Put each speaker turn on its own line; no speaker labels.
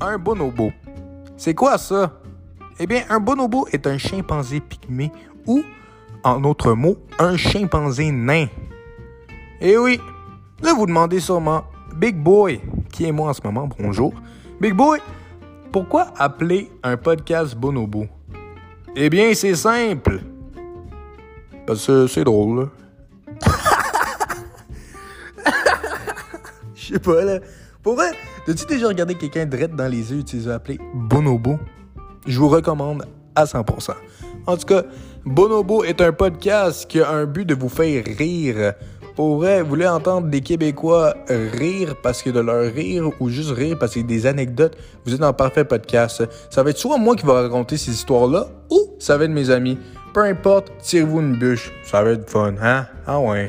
un bonobo. C'est quoi ça? Eh bien, un bonobo est un chimpanzé pygmée ou, en autre mot, un chimpanzé nain. Eh oui, là vous demandez sûrement, Big Boy, qui est moi en ce moment, bonjour. Big Boy, pourquoi appeler un podcast bonobo? Eh bien, c'est simple. Parce que c'est drôle. Je sais pas, là. Pour vrai, as-tu déjà regardé quelqu'un drette dans les yeux as appelés bonobo? Je vous recommande à 100%. En tout cas, Bonobo est un podcast qui a un but de vous faire rire. Pour vrai, vous entendre des Québécois rire parce que de leur rire ou juste rire parce que des anecdotes, vous êtes dans le parfait podcast. Ça va être soit moi qui va raconter ces histoires-là ou ça va être mes amis. Peu importe, tirez-vous une bûche. Ça va être fun, hein? Ah ouais.